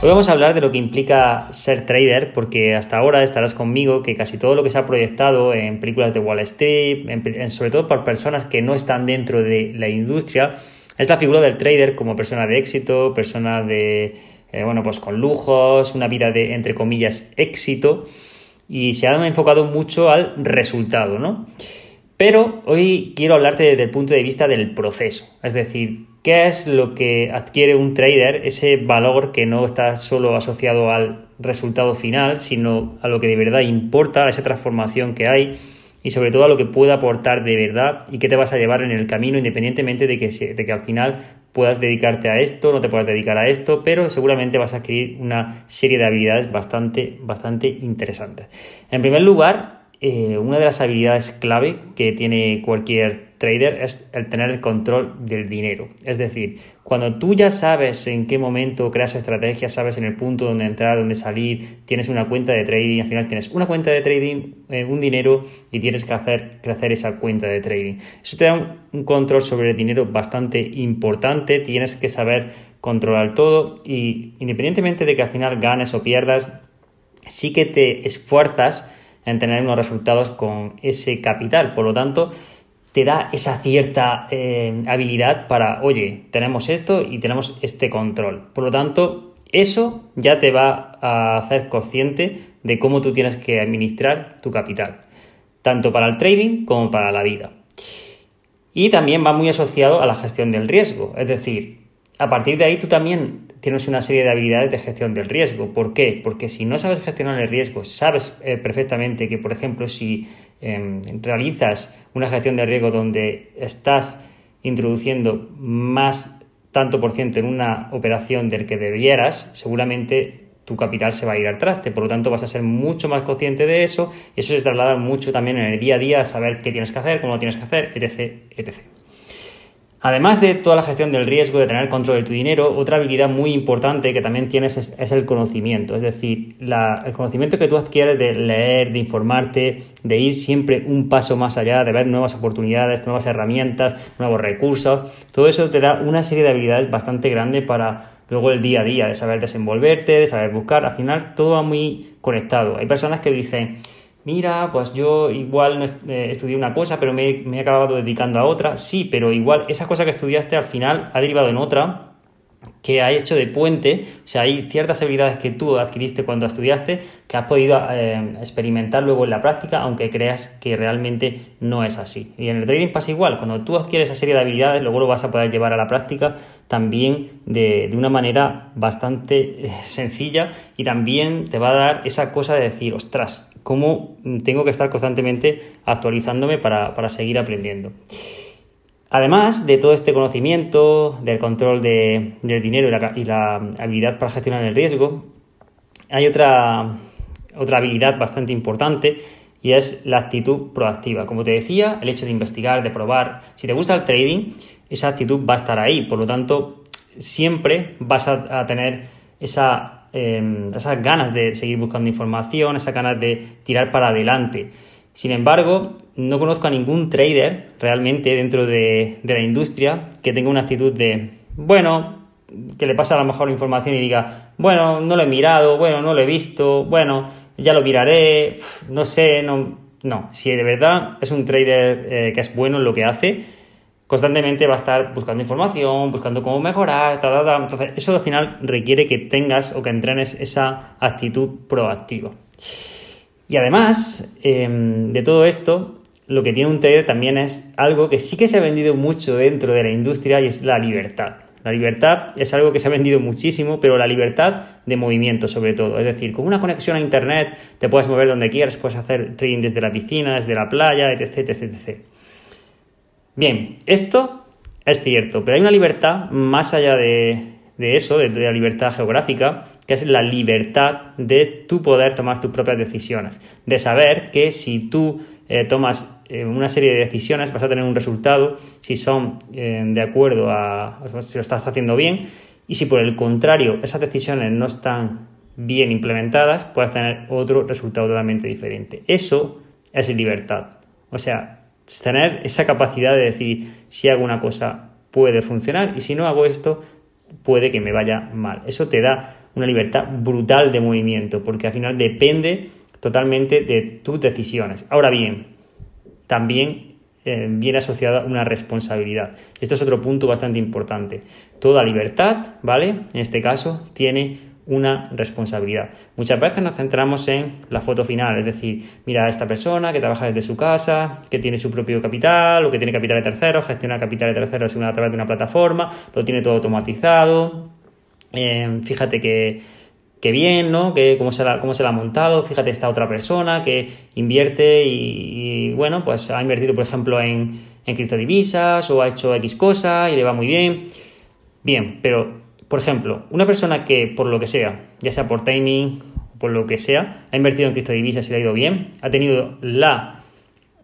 Hoy vamos a hablar de lo que implica ser trader, porque hasta ahora estarás conmigo que casi todo lo que se ha proyectado en películas de Wall Street, sobre todo por personas que no están dentro de la industria, es la figura del trader como persona de éxito, persona de, eh, bueno, pues con lujos, una vida de, entre comillas, éxito, y se ha enfocado mucho al resultado, ¿no? Pero hoy quiero hablarte desde el punto de vista del proceso, es decir, ¿Qué es lo que adquiere un trader? Ese valor que no está solo asociado al resultado final, sino a lo que de verdad importa, a esa transformación que hay y sobre todo a lo que puede aportar de verdad y qué te vas a llevar en el camino independientemente de que, de que al final puedas dedicarte a esto, no te puedas dedicar a esto, pero seguramente vas a adquirir una serie de habilidades bastante, bastante interesantes. En primer lugar, eh, una de las habilidades clave que tiene cualquier trader es el tener el control del dinero. Es decir, cuando tú ya sabes en qué momento creas estrategias, sabes en el punto donde entrar, donde salir, tienes una cuenta de trading, al final tienes una cuenta de trading, eh, un dinero y tienes que hacer crecer esa cuenta de trading. Eso te da un control sobre el dinero bastante importante, tienes que saber controlar todo y independientemente de que al final ganes o pierdas, sí que te esfuerzas en tener unos resultados con ese capital. Por lo tanto, te da esa cierta eh, habilidad para, oye, tenemos esto y tenemos este control. Por lo tanto, eso ya te va a hacer consciente de cómo tú tienes que administrar tu capital, tanto para el trading como para la vida. Y también va muy asociado a la gestión del riesgo, es decir, a partir de ahí tú también tienes una serie de habilidades de gestión del riesgo. ¿Por qué? Porque si no sabes gestionar el riesgo, sabes eh, perfectamente que, por ejemplo, si em, realizas una gestión de riesgo donde estás introduciendo más tanto por ciento en una operación del que debieras, seguramente tu capital se va a ir al traste. Por lo tanto, vas a ser mucho más consciente de eso y eso se traslada mucho también en el día a día a saber qué tienes que hacer, cómo lo tienes que hacer, etc. etc. Además de toda la gestión del riesgo, de tener control de tu dinero, otra habilidad muy importante que también tienes es, el conocimiento. Es decir, el conocimiento que tú adquieres de leer, de informarte, de ir siempre un paso más allá, de ver nuevas oportunidades, nuevas herramientas, nuevos recursos. Todo eso te da una serie de habilidades bastante grande para luego el día a día, de saber desenvolverte, de saber buscar. Al final todo va muy conectado. Hay personas que dicen, mira, pues yo igual eh, estudié una cosa, pero me, me, he acabado dedicando a otra. Sí, pero igual esa cosa que estudiaste al final ha derivado en otra que ha hecho de puente, o sea, hay ciertas habilidades que tú adquiriste cuando estudiaste que has podido eh, experimentar luego en la práctica, aunque creas que realmente no es así. Y en el trading pasa igual, cuando tú adquieres esa serie de habilidades, luego lo vas a poder llevar a la práctica también de, de una manera bastante eh, sencilla y también te va a dar esa cosa de decir, ostras, ¿cómo tengo que estar constantemente actualizándome para, para seguir aprendiendo? Además de todo este conocimiento, del control del dinero y la, habilidad para gestionar el riesgo, hay otra, otra habilidad bastante importante y es la actitud proactiva. Como te decía, el hecho de investigar, de probar. Si te gusta el trading, esa actitud va a estar ahí. Por lo tanto, siempre vas a, tener esa, em, esas ganas de seguir buscando información, esas ganas de tirar para adelante. Sin embargo, no conozco a ningún trader realmente dentro de, la industria que tenga una actitud de, bueno, que le pase a lo mejor información y diga, bueno, no lo he mirado, bueno, no lo he visto, bueno, ya lo miraré, no sé, no, no, si de verdad es un trader eh, que es bueno en lo que hace, constantemente va a estar buscando información, buscando cómo mejorar, ta, entonces eso al final requiere que tengas o que entrenes esa actitud proactiva. Y además em, de todo esto, lo que tiene un trader también es algo que sí que se ha vendido mucho dentro de la industria y es la libertad. La libertad es algo que se ha vendido muchísimo, pero la libertad de movimiento sobre todo. Es decir, con una conexión a Internet te puedes mover donde quieras, puedes hacer trading desde la piscina, desde la playa, etc, etc, etc. Bien, esto es cierto, pero hay una libertad más allá de, de eso, de, la libertad geográfica, que es la libertad de tú poder tomar tus propias decisiones, de saber que si tú eh, tomas eh, una serie de decisiones, vas a tener un resultado si son eh, de acuerdo a si lo estás haciendo bien y si por el contrario esas decisiones no están bien implementadas, puedes tener otro resultado totalmente diferente. Eso es libertad. O sea, tener esa capacidad de decir si hago una cosa puede funcionar y si no hago esto puede que me vaya mal. Eso te da una libertad brutal de movimiento porque al final depende totalmente de tus decisiones. Ahora bien, también eh, viene asociada una responsabilidad. Esto es otro punto bastante importante. Toda libertad, ¿vale? En este caso, tiene una responsabilidad. Muchas veces nos centramos en la foto final, es decir, mira a esta persona que trabaja desde su casa, que tiene su propio capital o que tiene capital de terceros, gestiona capital de terceros a través de una plataforma, lo tiene todo automatizado. Eh, fíjate que, bien, ¿no? Que cómo se, la, cómo se ha montado, fíjate esta otra persona que invierte y, bueno, pues ha invertido, por ejemplo, en, en criptodivisas o ha hecho X cosa y le va muy bien. Bien, pero por ejemplo, una persona que por lo que sea, ya sea por timing, por lo que sea, ha invertido en criptodivisas y le ha ido bien, ha tenido la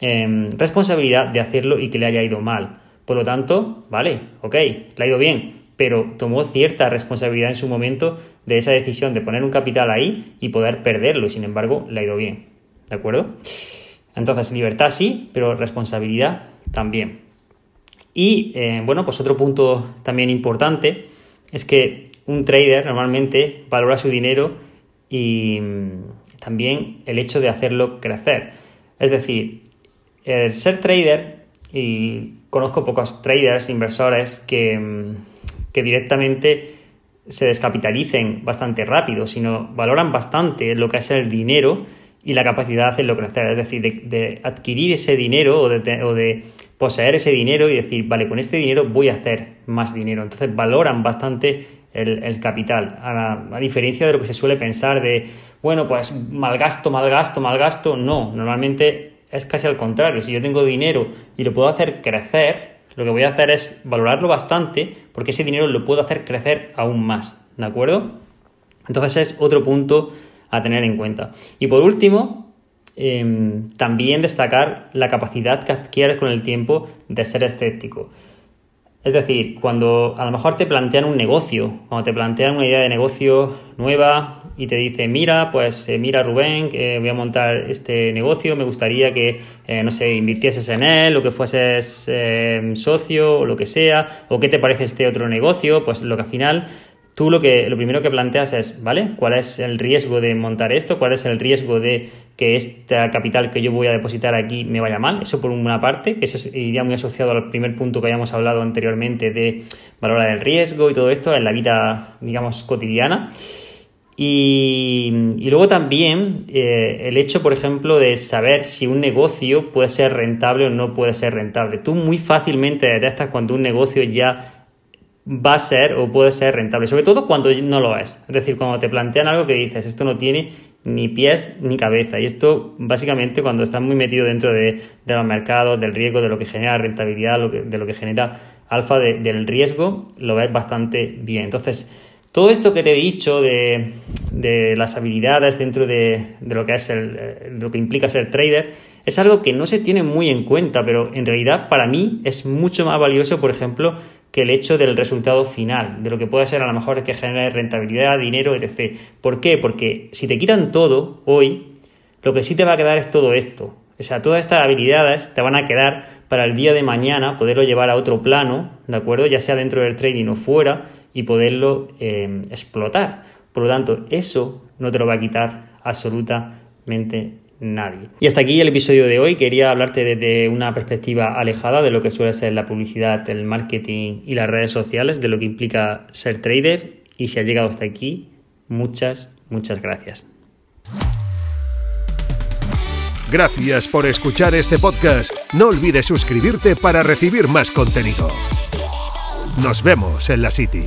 em, responsabilidad de hacerlo y que le haya ido mal. Por lo tanto, vale, ok, le ha ido bien, pero tomó cierta responsabilidad en su momento de esa decisión de poner un capital ahí y poder perderlo, y sin embargo, le ha ido bien. ¿De acuerdo? Entonces, libertad sí, pero responsabilidad también. Y eh, bueno, pues otro punto también importante es que un trader normalmente valora su dinero y mm, también el hecho de hacerlo crecer. Es decir, el ser trader, y conozco pocos traders, inversores, que, mm, que directamente se descapitalicen bastante rápido, sino valoran bastante lo que es el dinero y la capacidad de hacerlo crecer, es decir, de, adquirir ese dinero o de, o de, poseer ese dinero y decir, vale, con este dinero voy a hacer más dinero. Entonces valoran bastante el, capital, a, diferencia de lo que se suele pensar de, bueno, pues malgasto, malgasto, malgasto, no, normalmente es casi al contrario, si yo tengo dinero y lo puedo hacer crecer, lo que voy a hacer es valorarlo bastante porque ese dinero lo puedo hacer crecer aún más, ¿de acuerdo? Entonces es otro punto a tener en cuenta. Y por último, em, también destacar la capacidad que adquieres con el tiempo de ser escéptico. Es decir, cuando a lo mejor te plantean un negocio, cuando te plantean una idea de negocio nueva y te dicen, mira, pues eh, mira Rubén, voy a montar este negocio, me gustaría que, eh, no sé, invirtieses en él o que fueses eh, socio o lo que sea, o qué te parece este otro negocio, pues lo que al final tú lo, que, lo primero que planteas es, ¿vale? ¿Cuál es el riesgo de montar esto? ¿Cuál es el riesgo de que esta capital que yo voy a depositar aquí me vaya mal? Eso por una parte, que eso iría muy asociado al primer punto que habíamos hablado anteriormente de valorar el riesgo y todo esto en la vida, digamos, cotidiana. Y, luego también eh, el hecho, por ejemplo, de saber si un negocio puede ser rentable o no puede ser rentable. Tú muy fácilmente detectas cuando un negocio ya va a ser o puede ser rentable, sobre todo cuando no lo es. Es decir, cuando te plantean algo que dices, esto no tiene ni pies ni cabeza. Y esto básicamente cuando estás muy metido dentro de, los mercados, del riesgo, de lo que genera rentabilidad, de lo que genera alfa del riesgo, lo ves bastante bien. Entonces, todo esto que te he dicho de, las habilidades dentro de, lo que es el, lo que implica ser trader, es algo que no se tiene muy en cuenta, pero en realidad para mí es mucho más valioso, por ejemplo, que el hecho del resultado final, de lo que puede ser a lo mejor que genere rentabilidad, dinero, etc. ¿Por qué? Porque si te quitan todo hoy, lo que sí te va a quedar es todo esto. O sea, todas estas habilidades te van a quedar para el día de mañana poderlo llevar a otro plano, ¿de acuerdo? Ya sea dentro del trading o fuera y poderlo eh, explotar. Por lo tanto, eso no te lo va a quitar absolutamente nadie. Y hasta aquí el episodio de hoy. Quería hablarte desde una perspectiva alejada de lo que suele ser la publicidad, el marketing y las redes sociales, de lo que implica ser trader. Y si has llegado hasta aquí, muchas, muchas gracias. Gracias por escuchar este podcast. No olvides suscribirte para recibir más contenido. Nos vemos en la City.